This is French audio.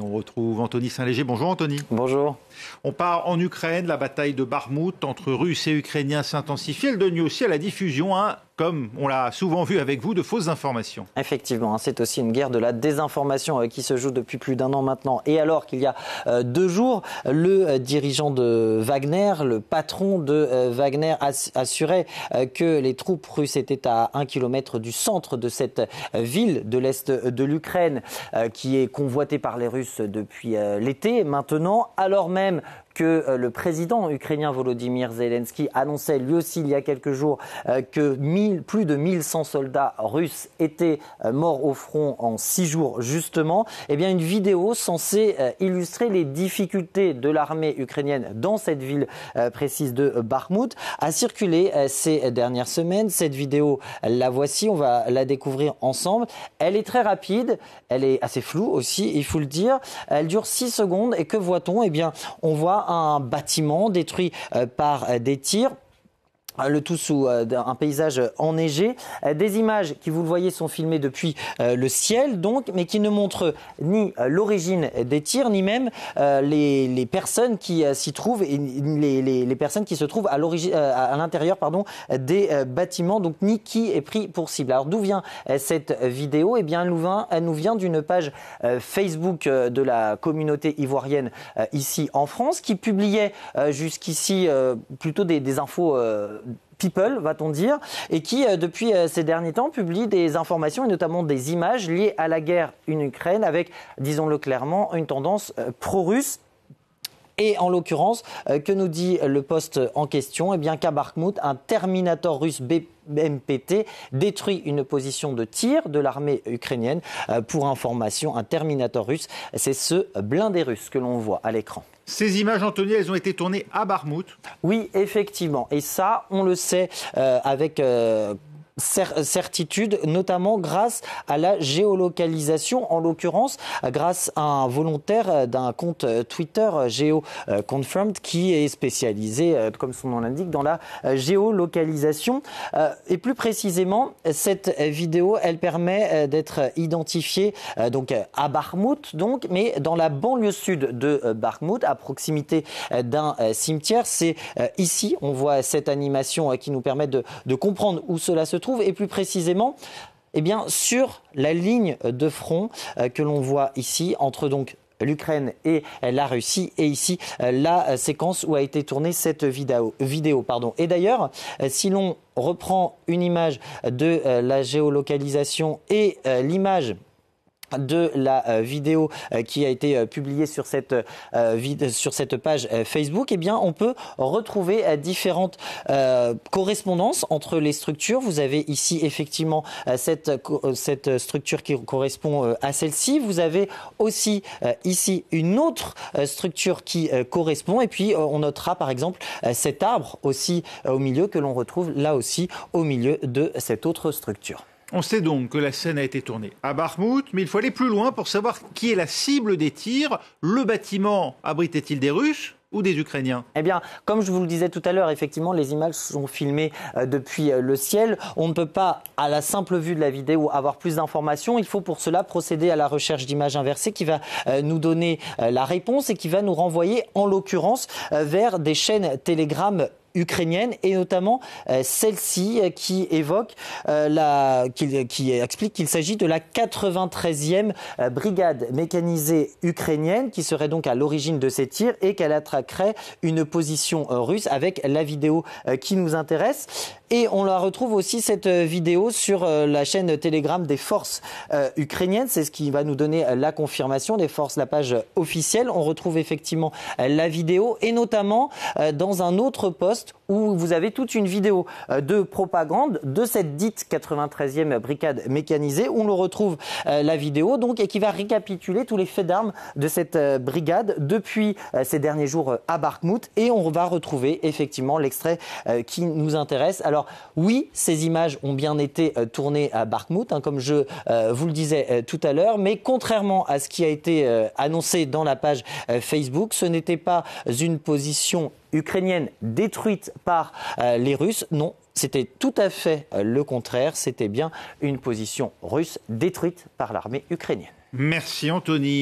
Et on retrouve Anthony Saint-Léger. Bonjour Anthony. Bonjour. On part en Ukraine. La bataille de Barmout entre Russes et Ukrainiens s'intensifie. Elle donne aussi à la diffusion un comme on l'a souvent vu avec vous, de fausses informations. Effectivement, hein, c'est aussi une guerre de la désinformation euh, qui se joue depuis plus d'un an maintenant. Et alors qu'il y a euh, deux jours, le euh, dirigeant de Wagner, le patron de Wagner, assurait que les troupes russes étaient à un kilomètre du centre de cette ville de l'est de l'Ukraine, qui est convoitée par les Russes depuis l'été maintenant, alors même que euh, le président ukrainien Volodymyr Zelensky annonçait lui aussi il y a quelques jours euh, que plus de 1100 soldats russes étaient euh, morts au front en six jours justement, eh bien une vidéo censée illustrer les difficultés de l'armée ukrainienne dans cette ville précise de Bakhmut a circulé ces dernières semaines. Cette vidéo, la voici, on va la découvrir ensemble. Elle est très rapide, elle est assez floue aussi, il faut le dire. Elle dure six secondes et que voit-on? Eh bien, on voit un bâtiment détruit euh, par euh, des tirs le tout sous euh, un paysage enneigé. Des images qui, vous le voyez, sont filmées depuis le ciel, donc, mais qui ne montrent ni l'origine des tirs, ni même les, personnes qui s'y trouvent, et les, personnes qui se trouvent à, l'intérieur des bâtiments, donc ni qui est pris pour cible. Alors d'où vient cette vidéo? Eh bien, elle nous vient d'une page Facebook de la communauté ivoirienne ici en France, qui publiait jusqu'ici plutôt des infos people, va-t-on dire, et qui, euh, depuis euh, ces derniers temps, publie des informations et notamment des images liées à la guerre en Ukraine avec, disons-le clairement, une tendance euh, pro-russe. Et en l'occurrence, que nous dit le poste en question? Eh bien qu'à Bakhmut, un Terminator russe BMPT détruit une position de tir de l'armée ukrainienne. Pour information, un Terminator russe, c'est ce blindé russe que l'on voit à l'écran. Ces images, Anthony, elles ont été tournées à Barmouth. Oui, effectivement. Et ça, on le sait euh, avec euh, certitude, notamment grâce à la géolocalisation, en l'occurrence grâce à un volontaire d'un compte Twitter GeoConfirmed qui est spécialisé, comme son nom l'indique, dans la géolocalisation. Et plus précisément, cette vidéo, elle permet d'être identifiée donc à Bakhmut, donc, mais dans la banlieue sud de Bakhmut, à proximité d'un cimetière. C'est ici, on voit cette animation qui nous permet de, de comprendre où cela se trouve et plus précisément eh bien, sur la ligne de front euh, que l'on voit ici entre donc l'Ukraine et la Russie. Et ici, euh, la séquence où a été tournée cette vidéo. vidéo pardon. Et d'ailleurs, euh, si l'on reprend une image de la géolocalisation et l'image de la euh, vidéo euh, qui a été euh, publiée sur cette, page Facebook, eh bien, on peut retrouver différentes correspondances entre les structures. Vous avez ici effectivement cette structure qui correspond à celle-ci. Vous avez aussi ici une autre structure qui correspond. Et puis, on notera par exemple cet arbre aussi au milieu que l'on retrouve là aussi au milieu de cette autre structure. On sait donc que la scène a été tournée à Barmouth, mais il faut aller plus loin pour savoir qui est la cible des tirs. Le bâtiment abritait-il des Russes ou des Ukrainiens? Eh bien, comme je vous le disais tout à l'heure, effectivement, les images sont filmées euh, depuis euh, le ciel. On ne peut pas, à la simple vue de la vidéo, avoir plus d'informations. Il faut pour cela procéder à la recherche d'images inversées qui va euh, nous donner la réponse et qui va nous renvoyer, en l'occurrence, vers des chaînes Telegram ukrainienne et notamment euh, celle-ci euh, qui évoque euh, la, qui, explique qu'il s'agit de la 93e brigade mécanisée ukrainienne qui serait donc à l'origine de ces tirs et qu'elle attraquerait une position russe avec la vidéo qui nous intéresse. Et on la retrouve aussi cette vidéo sur la chaîne Telegram des forces ukrainiennes. C'est ce qui va nous donner la confirmation des forces, la page officielle. On retrouve effectivement la vidéo et notamment dans un autre poste où vous avez toute une vidéo euh, de propagande de cette dite 93e brigade mécanisée où on le retrouve euh, la vidéo donc et qui va récapituler tous les faits d'armes de cette euh, brigade depuis ces derniers jours à Bakhmut et on va retrouver effectivement l'extrait qui nous intéresse. Alors oui, ces images ont bien été tournées à Bakhmut hein, comme je vous le disais tout à l'heure, mais contrairement à ce qui a été annoncé dans la page Facebook, ce n'était pas une position ukrainienne détruite par euh, les Russes. Non, c'était tout à fait euh, le contraire. C'était bien une position russe détruite par l'armée ukrainienne. Merci Anthony.